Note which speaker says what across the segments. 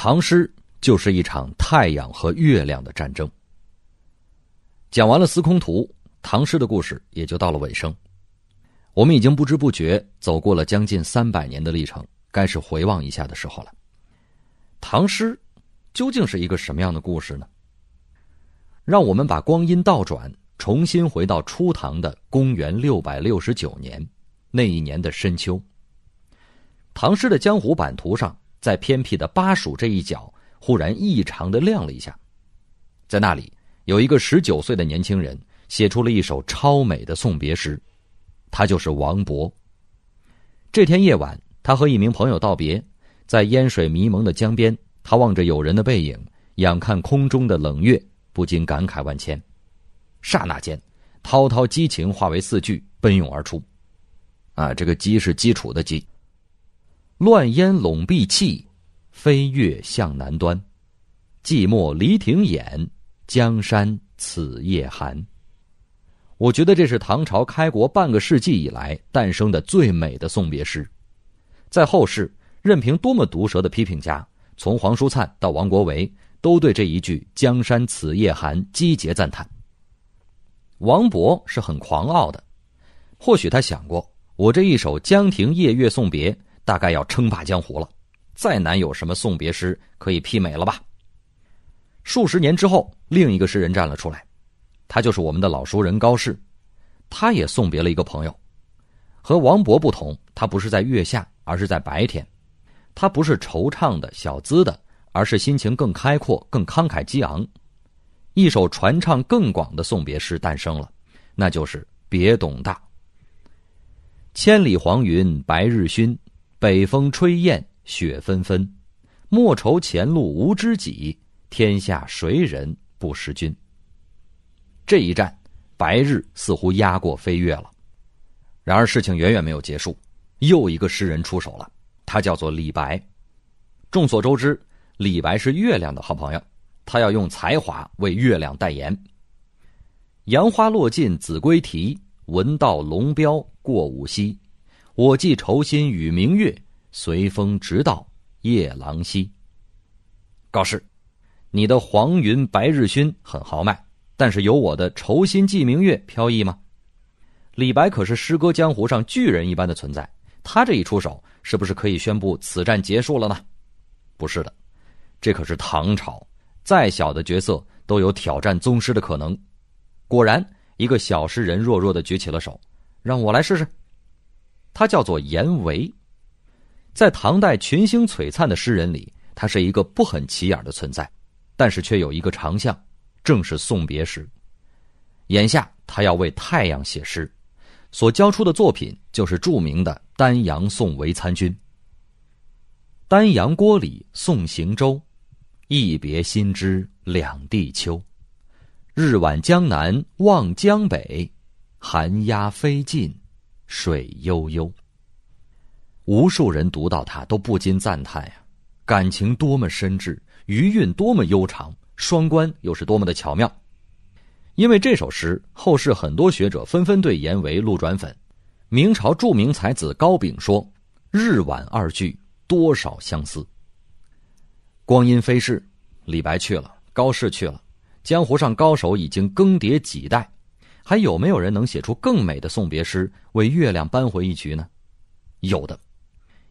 Speaker 1: 唐诗就是一场太阳和月亮的战争。讲完了司空图，唐诗的故事也就到了尾声。我们已经不知不觉走过了将近三百年的历程，该是回望一下的时候了。唐诗究竟是一个什么样的故事呢？让我们把光阴倒转，重新回到初唐的公元六百六十九年，那一年的深秋。唐诗的江湖版图上，在偏僻的巴蜀这一角，忽然异常的亮了一下，在那里有一个十九岁的年轻人，写出了一首超美的送别诗，他就是王勃。这天夜晚，他和一名朋友道别，在烟水迷蒙的江边，他望着友人的背影，仰看空中的冷月，不禁感慨万千。刹那间，滔滔激情化为四句，奔涌而出。啊，这个“激”是基础的“激”。乱烟笼碧气，飞月向南端。寂寞离亭掩，江山此夜寒。我觉得这是唐朝开国半个世纪以来诞生的最美的送别诗。在后世，任凭多么毒舌的批评家，从黄叔灿到王国维，都对这一句“江山此夜寒”击节赞叹。王勃是很狂傲的，或许他想过，我这一首《江亭夜月送别》。大概要称霸江湖了，再难有什么送别诗可以媲美了吧？数十年之后，另一个诗人站了出来，他就是我们的老熟人高适，他也送别了一个朋友。和王勃不同，他不是在月下，而是在白天。他不是惆怅的小资的，而是心情更开阔、更慷慨激昂。一首传唱更广的送别诗诞生了，那就是《别董大》。千里黄云白日曛。北风吹雁雪纷纷，莫愁前路无知己，天下谁人不识君。这一战，白日似乎压过飞跃了。然而事情远远没有结束，又一个诗人出手了，他叫做李白。众所周知，李白是月亮的好朋友，他要用才华为月亮代言。杨花落尽子规啼，闻道龙标过五溪。我寄愁心与明月，随风直到夜郎西。高适，你的黄云白日曛很豪迈，但是有我的愁心寄明月飘逸吗？李白可是诗歌江湖上巨人一般的存在，他这一出手，是不是可以宣布此战结束了呢？不是的，这可是唐朝，再小的角色都有挑战宗师的可能。果然，一个小诗人弱弱的举起了手，让我来试试。他叫做颜维，在唐代群星璀璨的诗人里，他是一个不很起眼的存在，但是却有一个长项，正是送别诗。眼下他要为太阳写诗，所交出的作品就是著名的《丹阳送韦参军》。丹阳郭里送行舟，一别心知两地秋。日晚江南望江北，寒鸦飞尽。水悠悠。无数人读到它，都不禁赞叹呀，感情多么深挚，余韵多么悠长，双关又是多么的巧妙。因为这首诗，后世很多学者纷纷对颜维路转粉。明朝著名才子高炳说：“日晚二句，多少相思。”光阴飞逝，李白去了，高适去了，江湖上高手已经更迭几代。还有没有人能写出更美的送别诗，为月亮扳回一局呢？有的，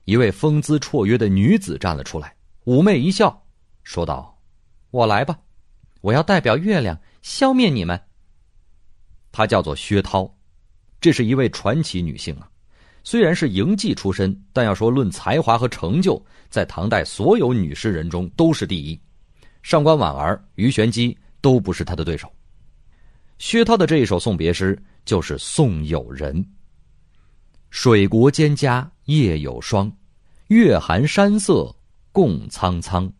Speaker 1: 一位风姿绰约的女子站了出来，妩媚一笑，说道：“我来吧，我要代表月亮消灭你们。”她叫做薛涛，这是一位传奇女性啊。虽然是营妓出身，但要说论才华和成就，在唐代所有女诗人中都是第一。上官婉儿、鱼玄机都不是她的对手。薛涛的这一首送别诗就是送友人。水国蒹葭夜有霜，月寒山色共苍苍。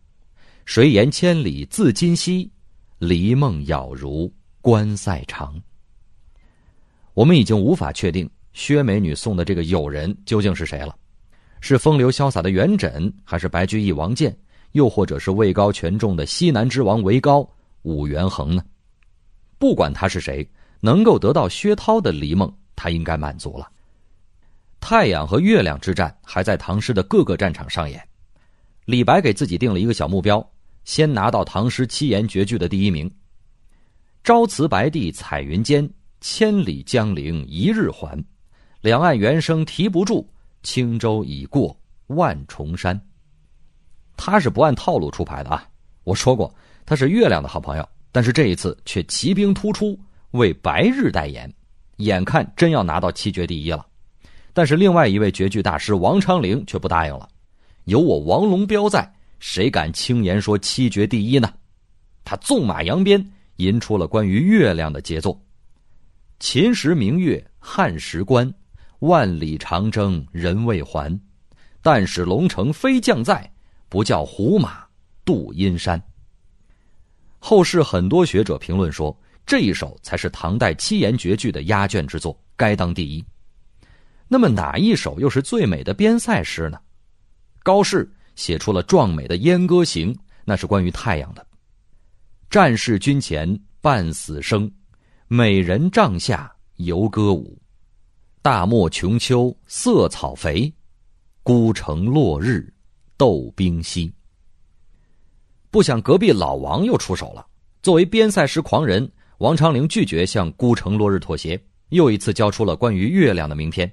Speaker 1: 谁言千里自今夕，离梦杳如关塞长。我们已经无法确定薛美女送的这个友人究竟是谁了，是风流潇洒的元稹，还是白居易王建，又或者是位高权重的西南之王韦高武元衡呢？不管他是谁，能够得到薛涛的离梦，他应该满足了。太阳和月亮之战还在唐诗的各个战场上演。李白给自己定了一个小目标，先拿到唐诗七言绝句的第一名。朝辞白帝彩云间，千里江陵一日还。两岸猿声啼不住，轻舟已过万重山。他是不按套路出牌的啊！我说过他是月亮的好朋友，但是这一次却骑兵突出，为白日代言，眼看真要拿到七绝第一了。但是另外一位绝句大师王昌龄却不答应了。有我王龙标在，谁敢轻言说七绝第一呢？他纵马扬鞭，吟出了关于月亮的杰作：“秦时明月汉时关，万里长征人未还。但使龙城飞将在，不教胡马度阴山。”后世很多学者评论说，这一首才是唐代七言绝句的压卷之作，该当第一。那么哪一首又是最美的边塞诗呢？高适写出了壮美的《燕歌行》，那是关于太阳的。战士军前半死生，美人帐下游歌舞。大漠穷秋色草肥，孤城落日斗兵稀。不想隔壁老王又出手了。作为边塞诗狂人，王昌龄拒绝向孤城落日妥协，又一次交出了关于月亮的名篇。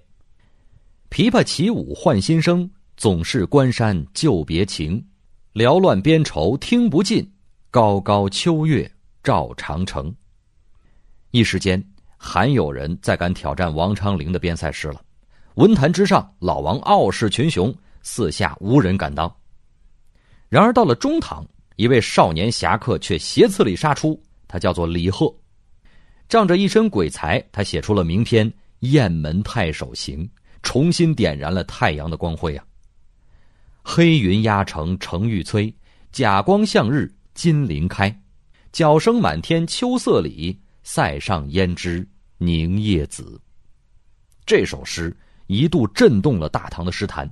Speaker 1: 琵琶起舞换新声。总是关山旧别情，缭乱边愁听不尽。高高秋月照长城。一时间，罕有人再敢挑战王昌龄的边塞诗了。文坛之上，老王傲视群雄，四下无人敢当。然而到了中唐，一位少年侠客却斜刺里杀出，他叫做李贺。仗着一身鬼才，他写出了名篇《雁门太守行》，重新点燃了太阳的光辉啊！黑云压城城欲摧，甲光向日金鳞开。角声满天秋色里，塞上胭脂凝夜紫。这首诗一度震动了大唐的诗坛。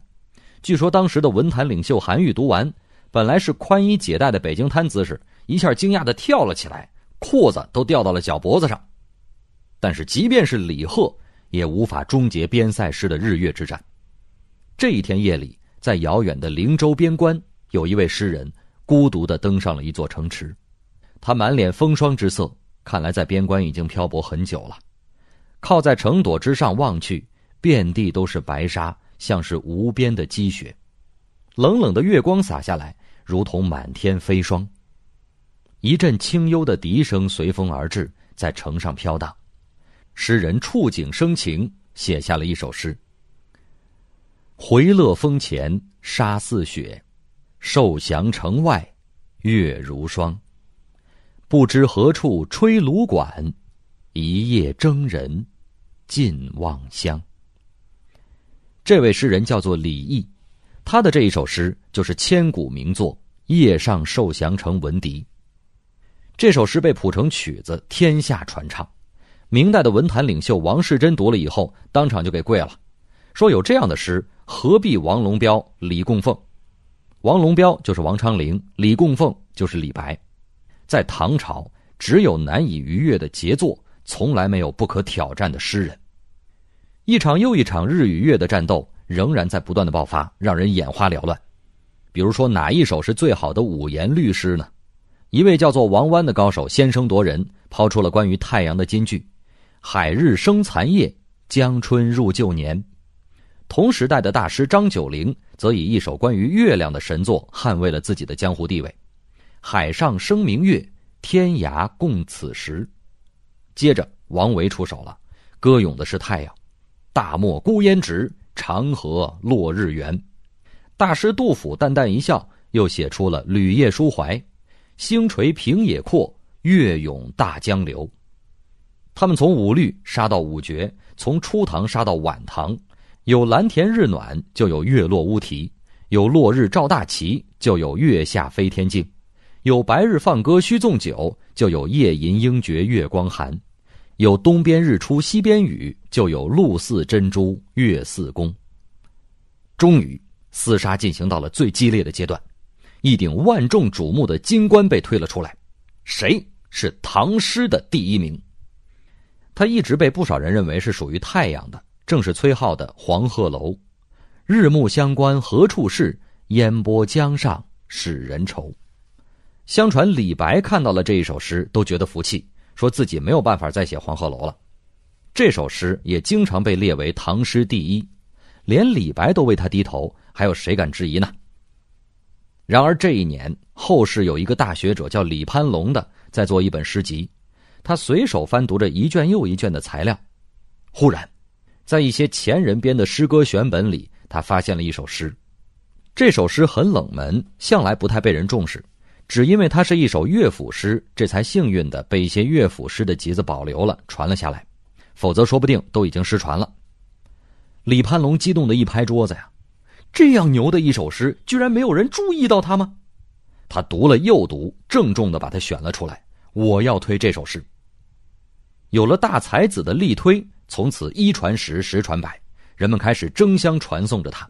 Speaker 1: 据说当时的文坛领袖韩愈读完，本来是宽衣解带的北京滩姿势，一下惊讶的跳了起来，裤子都掉到了脚脖子上。但是即便是李贺，也无法终结边塞诗的日月之战。这一天夜里。在遥远的灵州边关，有一位诗人孤独的登上了一座城池，他满脸风霜之色，看来在边关已经漂泊很久了。靠在城垛之上望去，遍地都是白沙，像是无边的积雪。冷冷的月光洒下来，如同满天飞霜。一阵清幽的笛声随风而至，在城上飘荡。诗人触景生情，写下了一首诗。回乐峰前沙似雪，受降城外月如霜。不知何处吹芦管，一夜征人尽望乡。这位诗人叫做李益，他的这一首诗就是千古名作《夜上受降城闻笛》。这首诗被谱成曲子，天下传唱。明代的文坛领袖王士祯读了以后，当场就给跪了，说有这样的诗。何必王龙标、李供奉？王龙标就是王昌龄，李供奉就是李白。在唐朝，只有难以逾越的杰作，从来没有不可挑战的诗人。一场又一场日与月的战斗，仍然在不断的爆发，让人眼花缭乱。比如说，哪一首是最好的五言律诗呢？一位叫做王湾的高手先声夺人，抛出了关于太阳的金句：“海日生残夜，江春入旧年。”同时代的大师张九龄则以一首关于月亮的神作捍卫了自己的江湖地位：“海上生明月，天涯共此时。”接着，王维出手了，歌咏的是太阳：“大漠孤烟直，长河落日圆。”大师杜甫淡淡一笑，又写出了《旅夜抒怀》：“星垂平野阔，月涌大江流。”他们从五律杀到五绝，从初唐杀到晚唐。有蓝田日暖，就有月落乌啼；有落日照大旗，就有月下飞天镜；有白日放歌须纵酒，就有夜吟应觉月光寒；有东边日出西边雨，就有露似珍珠月似弓。终于，厮杀进行到了最激烈的阶段，一顶万众瞩目的金冠被推了出来，谁是唐诗的第一名？他一直被不少人认为是属于太阳的。正是崔颢的《黄鹤楼》，日暮乡关何处是？烟波江上使人愁。相传李白看到了这一首诗，都觉得服气，说自己没有办法再写黄鹤楼了。这首诗也经常被列为唐诗第一，连李白都为他低头，还有谁敢质疑呢？然而这一年，后世有一个大学者叫李攀龙的，在做一本诗集，他随手翻读着一卷又一卷的材料，忽然，在一些前人编的诗歌选本里，他发现了一首诗。这首诗很冷门，向来不太被人重视。只因为它是一首乐府诗，这才幸运的被一些乐府诗的集子保留了，传了下来，否则说不定都已经失传了。李攀龙激动的一拍桌子呀，这样牛的一首诗，居然没有人注意到它吗？他读了又读，郑重的把它选了出来。我要推这首诗。有了大才子的力推，从此一传十，十传百，人们开始争相传颂着它。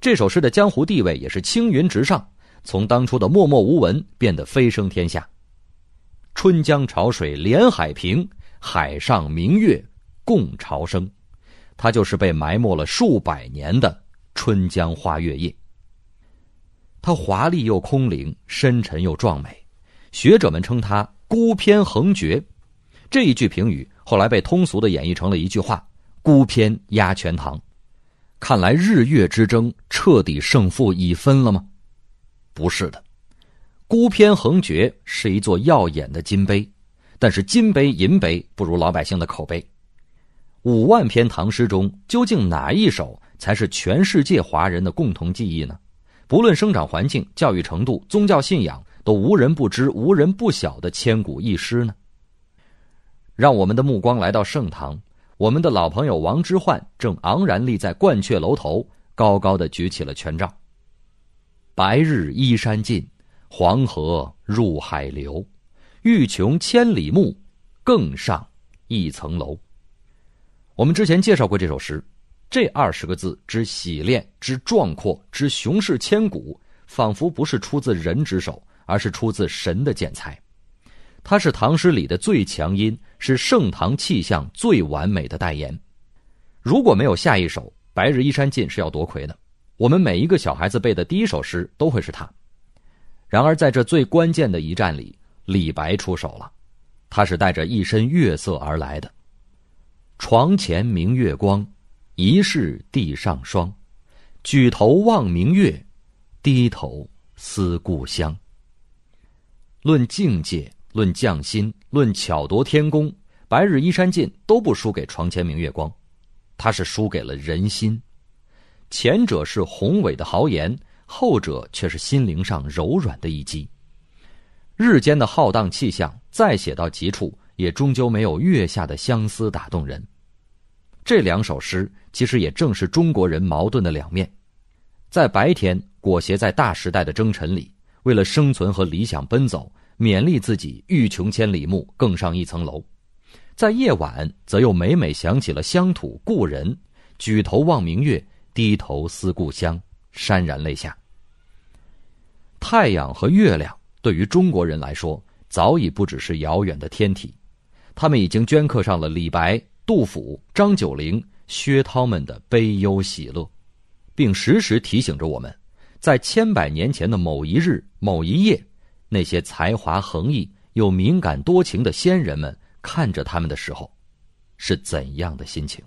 Speaker 1: 这首诗的江湖地位也是青云直上。从当初的默默无闻变得飞升天下。春江潮水连海平，海上明月共潮生。它就是被埋没了数百年的《春江花月夜》。它华丽又空灵，深沉又壮美。学者们称它孤篇横绝。这一句评语后来被通俗的演绎成了一句话：“孤篇压全唐。”看来日月之争彻底胜负已分了吗？不是的，孤篇横绝是一座耀眼的金碑，但是金碑银碑不如老百姓的口碑。五万篇唐诗中，究竟哪一首才是全世界华人的共同记忆呢？不论生长环境、教育程度、宗教信仰，都无人不知、无人不晓的千古一诗呢？让我们的目光来到盛唐，我们的老朋友王之涣正昂然立在鹳雀楼头，高高的举起了权杖。白日依山尽，黄河入海流。欲穷千里目，更上一层楼。我们之前介绍过这首诗，这二十个字之洗练、之壮阔、之雄视千古，仿佛不是出自人之手，而是出自神的剪裁。它是唐诗里的最强音，是盛唐气象最完美的代言。如果没有下一首《白日依山尽》，是要夺魁的。我们每一个小孩子背的第一首诗都会是他。然而，在这最关键的一战里，李白出手了。他是带着一身月色而来的。床前明月光，疑是地上霜。举头望明月，低头思故乡。论境界，论匠心，论巧夺天工，《白日依山尽》都不输给《床前明月光》，他是输给了人心。前者是宏伟的豪言，后者却是心灵上柔软的一击。日间的浩荡气象，再写到极处，也终究没有月下的相思打动人。这两首诗其实也正是中国人矛盾的两面：在白天裹挟在大时代的征尘里，为了生存和理想奔走，勉励自己欲穷千里目，更上一层楼；在夜晚，则又每每想起了乡土故人，举头望明月。低头思故乡，潸然泪下。太阳和月亮对于中国人来说，早已不只是遥远的天体，他们已经镌刻上了李白、杜甫、张九龄、薛涛们的悲忧喜乐，并时时提醒着我们，在千百年前的某一日、某一夜，那些才华横溢又敏感多情的先人们看着他们的时候，是怎样的心情。